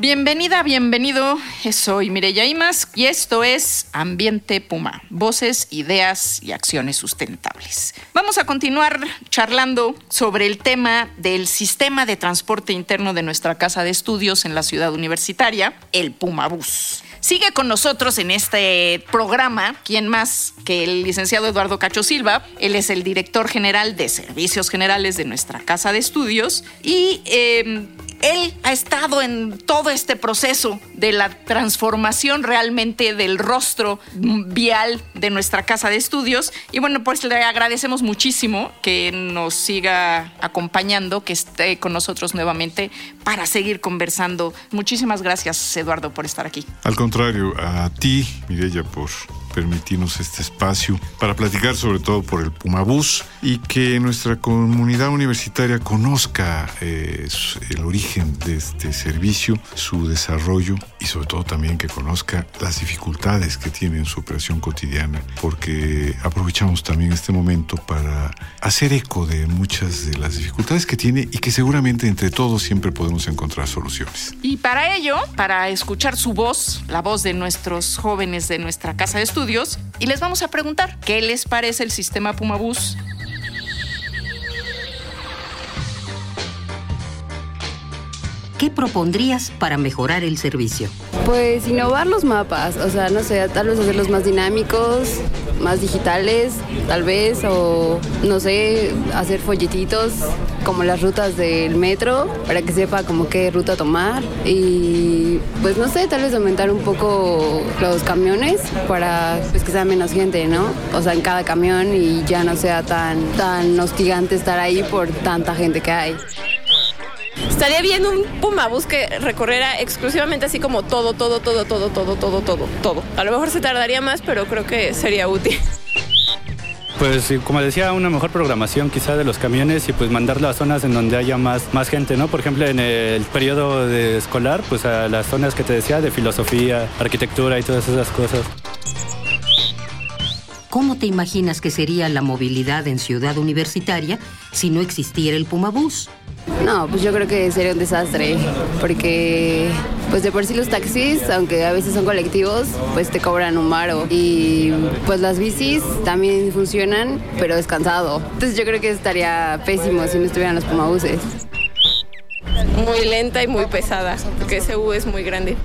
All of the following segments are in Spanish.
Bienvenida, bienvenido. Soy Mireya Imas y esto es Ambiente Puma, voces, ideas y acciones sustentables. Vamos a continuar charlando sobre el tema del sistema de transporte interno de nuestra casa de estudios en la ciudad universitaria, el Puma Bus. Sigue con nosotros en este programa, ¿quién más que el licenciado Eduardo Cacho Silva? Él es el director general de Servicios Generales de nuestra Casa de Estudios y eh, él ha estado en todo este proceso de la transformación realmente del rostro vial de nuestra casa de estudios. Y bueno, pues le agradecemos muchísimo que nos siga acompañando, que esté con nosotros nuevamente para seguir conversando. Muchísimas gracias, Eduardo, por estar aquí. Contrario, a ti, Mireya, por permitirnos este espacio para platicar sobre todo por el Pumabús y que nuestra comunidad universitaria conozca eh, el origen de este servicio, su desarrollo y sobre todo también que conozca las dificultades que tiene en su operación cotidiana, porque aprovechamos también este momento para hacer eco de muchas de las dificultades que tiene y que seguramente entre todos siempre podemos encontrar soluciones. Y para ello, para escuchar su voz, la voz de nuestros jóvenes de nuestra casa de estudios, y les vamos a preguntar qué les parece el sistema Pumabús. ¿Qué propondrías para mejorar el servicio? Pues innovar los mapas, o sea, no sé, tal vez hacerlos más dinámicos, más digitales, tal vez, o no sé, hacer folletitos como las rutas del metro para que sepa como qué ruta tomar y pues no sé, tal vez aumentar un poco los camiones para pues, que sea menos gente, ¿no? O sea, en cada camión y ya no sea tan, tan hostigante estar ahí por tanta gente que hay. Estaría bien un Pumabús que recorriera exclusivamente así como todo, todo, todo, todo, todo, todo, todo, todo. A lo mejor se tardaría más, pero creo que sería útil. Pues como decía, una mejor programación quizá de los camiones y pues mandarlo a zonas en donde haya más, más gente, ¿no? Por ejemplo, en el periodo escolar, pues a las zonas que te decía de filosofía, arquitectura y todas esas cosas. ¿Cómo te imaginas que sería la movilidad en Ciudad Universitaria si no existiera el Pumabús? No, pues yo creo que sería un desastre, porque pues de por sí los taxis, aunque a veces son colectivos, pues te cobran un maro. Y pues las bicis también funcionan, pero es cansado. Entonces yo creo que estaría pésimo si no estuvieran los pumabuses. Muy lenta y muy pesada, porque ese U es muy grande.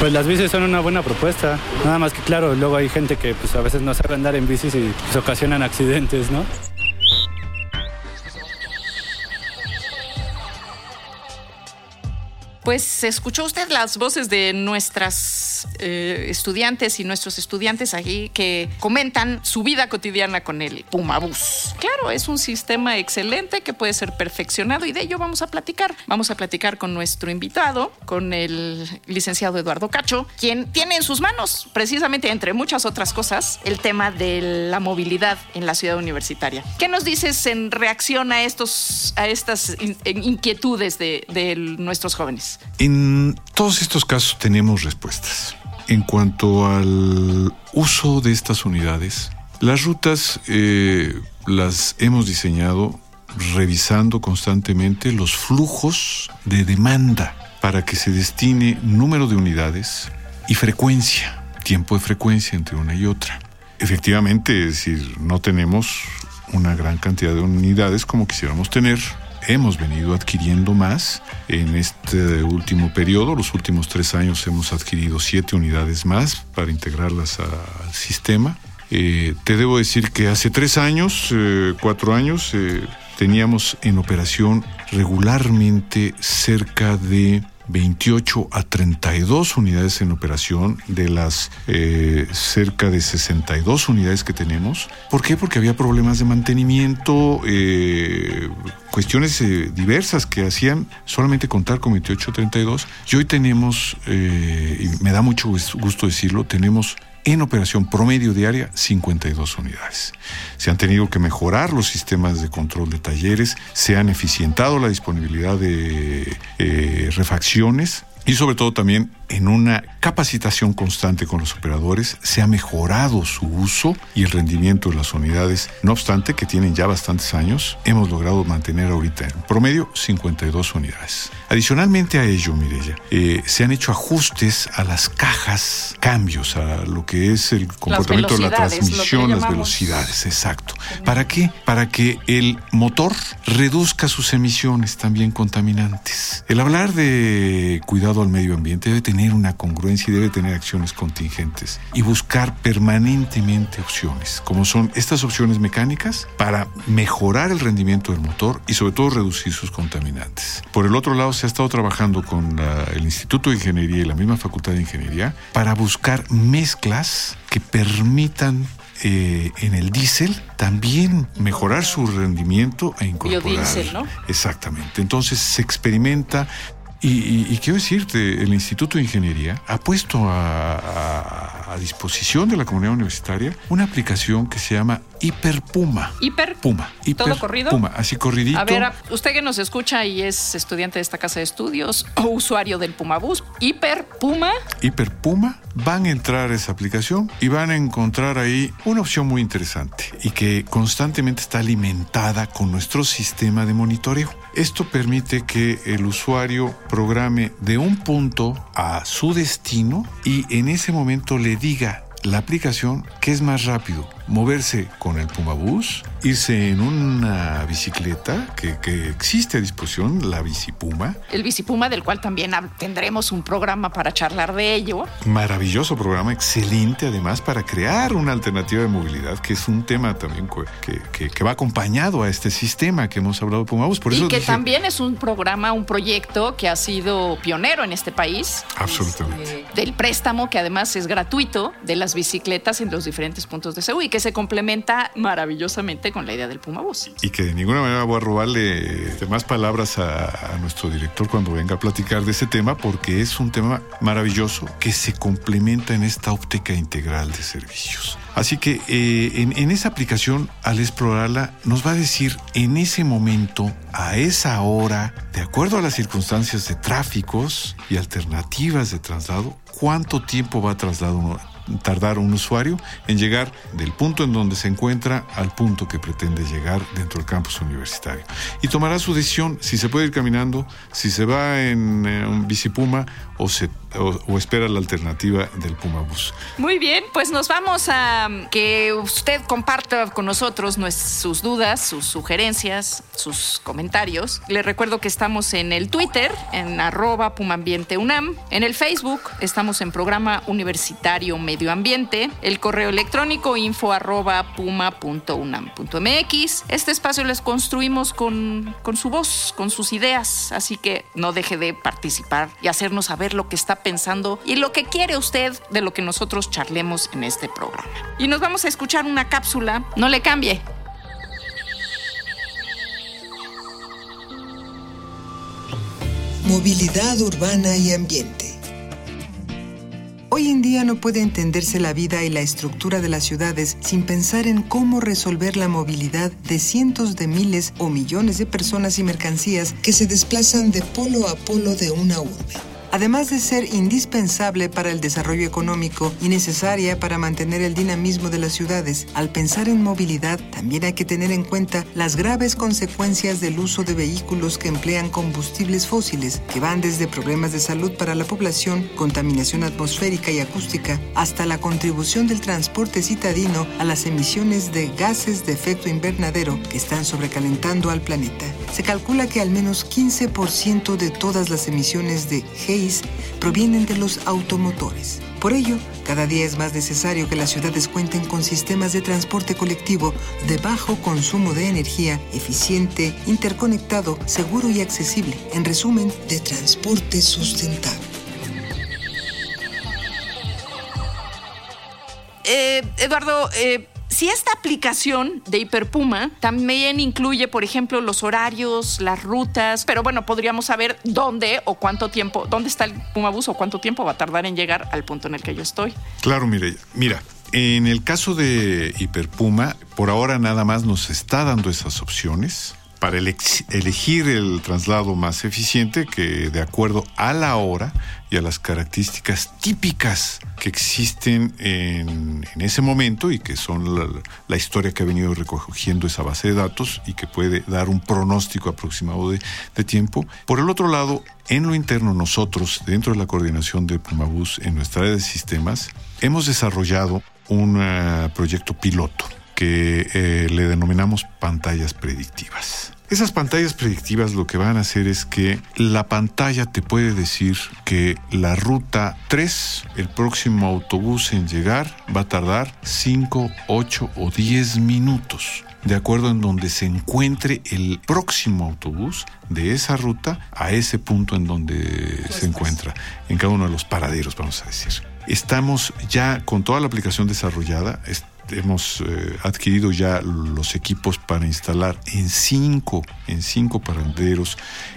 Pues las bicis son una buena propuesta, nada más que claro, luego hay gente que pues a veces no sabe andar en bicis y pues, ocasionan accidentes, ¿no? Pues escuchó usted las voces de nuestras eh, estudiantes y nuestros estudiantes aquí que comentan su vida cotidiana con el Pumabús. Claro, es un sistema excelente que puede ser perfeccionado y de ello vamos a platicar. Vamos a platicar con nuestro invitado, con el licenciado Eduardo Cacho, quien tiene en sus manos, precisamente entre muchas otras cosas, el tema de la movilidad en la ciudad universitaria. ¿Qué nos dices en reacción a, estos, a estas inquietudes de, de nuestros jóvenes? En todos estos casos tenemos respuestas. En cuanto al uso de estas unidades, las rutas eh, las hemos diseñado revisando constantemente los flujos de demanda para que se destine número de unidades y frecuencia, tiempo de frecuencia entre una y otra. Efectivamente, es decir, no tenemos una gran cantidad de unidades como quisiéramos tener, hemos venido adquiriendo más. En este último periodo, los últimos tres años, hemos adquirido siete unidades más para integrarlas al sistema. Eh, te debo decir que hace tres años, eh, cuatro años, eh, teníamos en operación regularmente cerca de 28 a 32 unidades en operación de las eh, cerca de 62 unidades que tenemos. ¿Por qué? Porque había problemas de mantenimiento, eh, cuestiones eh, diversas que hacían solamente contar con 28 a 32. Y hoy tenemos, y me da mucho gusto decirlo, tenemos en operación promedio diaria 52 unidades. Se han tenido que mejorar los sistemas de control de talleres, se han eficientado la disponibilidad de eh, refacciones y sobre todo también en una capacitación constante con los operadores, se ha mejorado su uso y el rendimiento de las unidades. No obstante, que tienen ya bastantes años, hemos logrado mantener ahorita en promedio 52 unidades. Adicionalmente a ello, Mirella, eh, se han hecho ajustes a las cajas, cambios a lo que es el comportamiento de la transmisión, las velocidades, exacto. ¿Para qué? Para que el motor reduzca sus emisiones también contaminantes. El hablar de cuidado al medio ambiente debe tener una congruencia y debe tener acciones contingentes y buscar permanentemente opciones, como son estas opciones mecánicas para mejorar el rendimiento del motor y sobre todo reducir sus contaminantes. Por el otro lado, se ha estado trabajando con el Instituto de Ingeniería y la misma Facultad de Ingeniería para buscar mezclas que permitan eh, en el diésel también mejorar su rendimiento e incorporar. Biodiesel, ¿no? Exactamente. Entonces se experimenta y, quiero decirte, el Instituto de Ingeniería ha puesto a, disposición de la comunidad universitaria una aplicación que se llama Hiperpuma. Hiper. Puma. Hiper ¿Todo corrido? Puma, así corridito. A ver, usted que nos escucha y es estudiante de esta casa de estudios o usuario del Pumabús, Hiperpuma. Hiperpuma, van a entrar a esa aplicación y van a encontrar ahí una opción muy interesante y que constantemente está alimentada con nuestro sistema de monitoreo. Esto permite que el usuario programe de un punto a su destino y en ese momento le diga la aplicación que es más rápido, moverse con el Pumabús, irse en una bicicleta que, existe a disposición, la Bicipuma. El Bicipuma, del cual también tendremos un programa para charlar de ello. Maravilloso programa, excelente además para crear una alternativa de movilidad, que es un tema también que, que, va acompañado a este sistema que hemos hablado de Pumabús. Por y que también es un programa, un proyecto que ha sido pionero en este país. Absolutamente. Este, del préstamo, que además es gratuito, de las bicicletas en los diferentes puntos de Seúl y se complementa maravillosamente con la idea del Puma Bus. Y que de ninguna manera voy a robarle más palabras a, nuestro director cuando venga a platicar de ese tema, porque es un tema maravilloso que se complementa en esta óptica integral de servicios. Así que eh, en, en, esa aplicación, al explorarla, nos va a decir en ese momento, a esa hora, de acuerdo a las circunstancias de tráficos y alternativas de traslado, cuánto tiempo va a trasladar tardar un usuario en llegar del punto en donde se encuentra al punto que pretende llegar dentro del campus universitario. Y tomará su decisión si se puede ir caminando, si se va en, en un bicipuma o, se, o, espera la alternativa del Puma Bus. Muy bien, pues nos vamos a que usted comparta con nosotros sus dudas, sus sugerencias, sus comentarios. Le recuerdo que estamos en el Twitter, en arroba UNAM, en el Facebook estamos en programa universitario ambiente, el correo electrónico info arroba puma.unam.mx. Este espacio les construimos con, con su voz, con sus ideas, así que no deje de participar y hacernos saber lo que está pensando y lo que quiere usted de lo que nosotros charlemos en este programa. Y nos vamos a escuchar una cápsula. No le cambie. Movilidad urbana y ambiente. Hoy en día no puede entenderse la vida y la estructura de las ciudades sin pensar en cómo resolver la movilidad de cientos de miles o millones de personas y mercancías que se desplazan de polo a polo de una urbe además de ser indispensable para el desarrollo económico y necesaria para mantener el dinamismo de las ciudades. Al pensar en movilidad, también hay que tener en cuenta las graves consecuencias del uso de vehículos que emplean combustibles fósiles, que van desde problemas de salud para la población, contaminación atmosférica y acústica, hasta la contribución del transporte citadino a las emisiones de gases de efecto invernadero que están sobrecalentando al planeta. Se calcula que al menos 15% de todas las emisiones de G provienen de los automotores. Por ello, Cada día es más necesario que las ciudades cuenten con sistemas de transporte colectivo de bajo consumo de energía, eficiente, interconectado, seguro y accesible. En resumen, de transporte sustentable. Eh, Eduardo, eh, si esta aplicación de Hiperpuma también incluye, por ejemplo, los horarios, las rutas, pero bueno, podríamos saber dónde o cuánto tiempo, dónde está el Puma Bus o cuánto tiempo va a tardar en llegar al punto en el que yo estoy. Claro, mire, mira, en el caso de Hiperpuma, por ahora nada más nos está dando esas opciones para elegir el traslado más eficiente que de acuerdo a la hora y a las características típicas que existen en, ese momento y que son la, historia que ha venido recogiendo esa base de datos y que puede dar un pronóstico aproximado de, tiempo. Por el otro lado, en lo interno nosotros, dentro de la coordinación de Pumabus en nuestra área de sistemas, hemos desarrollado un uh, proyecto piloto que eh, le denominamos pantallas predictivas. Esas pantallas predictivas lo que van a hacer es que la pantalla te puede decir que la ruta 3, el próximo autobús en llegar, va a tardar 5, 8 o 10 minutos de acuerdo en donde se encuentre el próximo autobús de esa ruta a ese punto en donde se encuentra, en cada uno de los paraderos, vamos a decir. Estamos ya con toda la aplicación desarrollada, hemos eh, adquirido ya los equipos para instalar en cinco, en cinco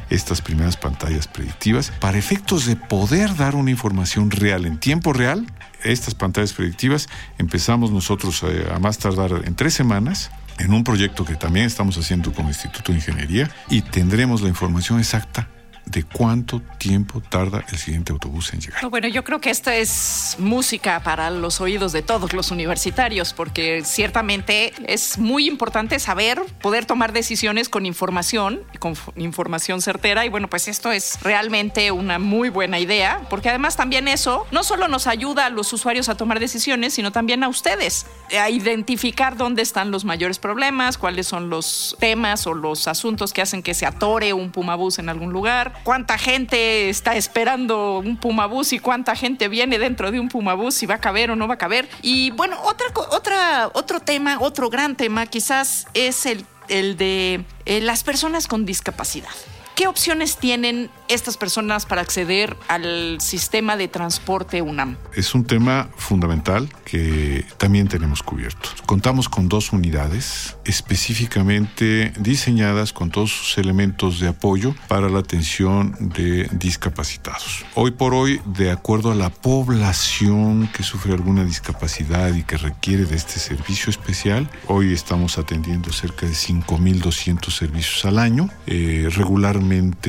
estas primeras pantallas predictivas para efectos de poder dar una información real en tiempo real. Estas pantallas predictivas empezamos nosotros eh, a más tardar en tres semanas en un proyecto que también estamos haciendo con el Instituto de Ingeniería y tendremos la información exacta de cuánto tiempo tarda el siguiente autobús en llegar. Bueno, yo creo que esta es música para los oídos de todos los universitarios, porque ciertamente es muy importante saber, poder tomar decisiones con información, con información certera, y bueno, pues esto es realmente una muy buena idea, porque además también eso no solo nos ayuda a los usuarios a tomar decisiones, sino también a ustedes a identificar dónde están los mayores problemas, cuáles son los temas o los asuntos que hacen que se atore un Pumabús en algún lugar cuánta gente está esperando un Pumabús y cuánta gente viene dentro de un Pumabús, si va a caber o no va a caber. Y bueno, otra, otra, otro tema, otro gran tema quizás es el, el de eh, las personas con discapacidad. ¿Qué opciones tienen estas personas para acceder al sistema de transporte UNAM? Es un tema fundamental que también tenemos cubierto. Contamos con dos unidades específicamente diseñadas con todos sus elementos de apoyo para la atención de discapacitados. Hoy por hoy, de acuerdo a la población que sufre alguna discapacidad y que requiere de este servicio especial, hoy estamos atendiendo cerca de 5.200 servicios al año. Eh, regularmente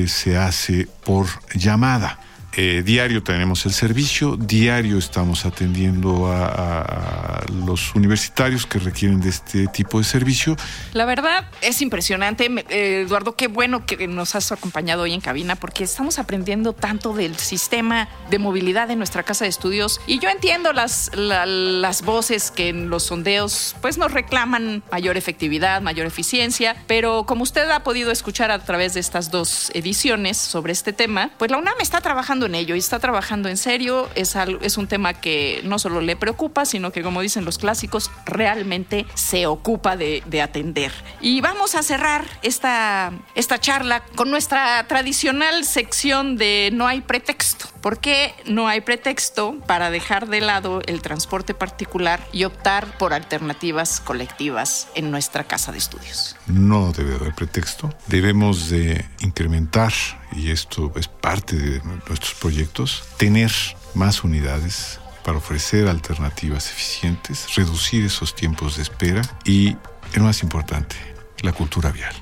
se hace por llamada. Eh, diario tenemos el servicio, diario estamos atendiendo a, los universitarios que requieren de este tipo de servicio. La verdad es impresionante, eh, Eduardo, qué bueno que nos has acompañado hoy en cabina porque estamos aprendiendo tanto del sistema de movilidad de nuestra casa de estudios. Y yo entiendo las, las voces que en los sondeos pues nos reclaman mayor efectividad, mayor eficiencia, pero como usted ha podido escuchar a través de estas dos ediciones sobre este tema, pues la UNAM está trabajando en ello y está trabajando en serio. Es, es un tema que no solo le preocupa, sino que, como dicen los clásicos, realmente se ocupa de, de atender. Y vamos a cerrar esta, esta charla con nuestra tradicional sección de No hay pretexto. ¿Por qué no hay pretexto para dejar de lado el transporte particular y optar por alternativas colectivas en nuestra casa de estudios? No debe haber pretexto. Debemos de incrementar, y esto es parte de nuestros proyectos, tener más unidades para ofrecer alternativas eficientes, reducir esos tiempos de espera y, el más importante, la cultura vial.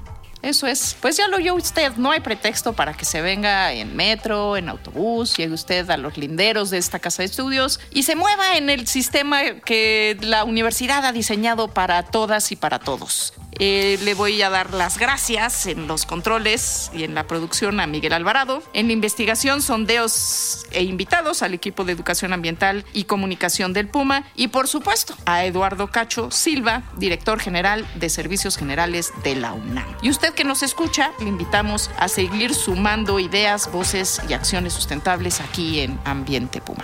Eso es. Pues ya lo oyó usted, no hay pretexto para que se venga en metro, en autobús, llegue usted a los linderos de esta casa de estudios y se mueva en el sistema que la universidad ha diseñado para todas y para todos. Eh, le voy a dar las gracias en los controles y en la producción a Miguel Alvarado. En la investigación, sondeos e invitados al equipo de educación ambiental y comunicación del Puma. Y por supuesto, a Eduardo Cacho Silva, director general de Servicios Generales de la UNAM. Y usted que nos escucha, le invitamos a seguir sumando ideas, voces y acciones sustentables aquí en Ambiente Puma.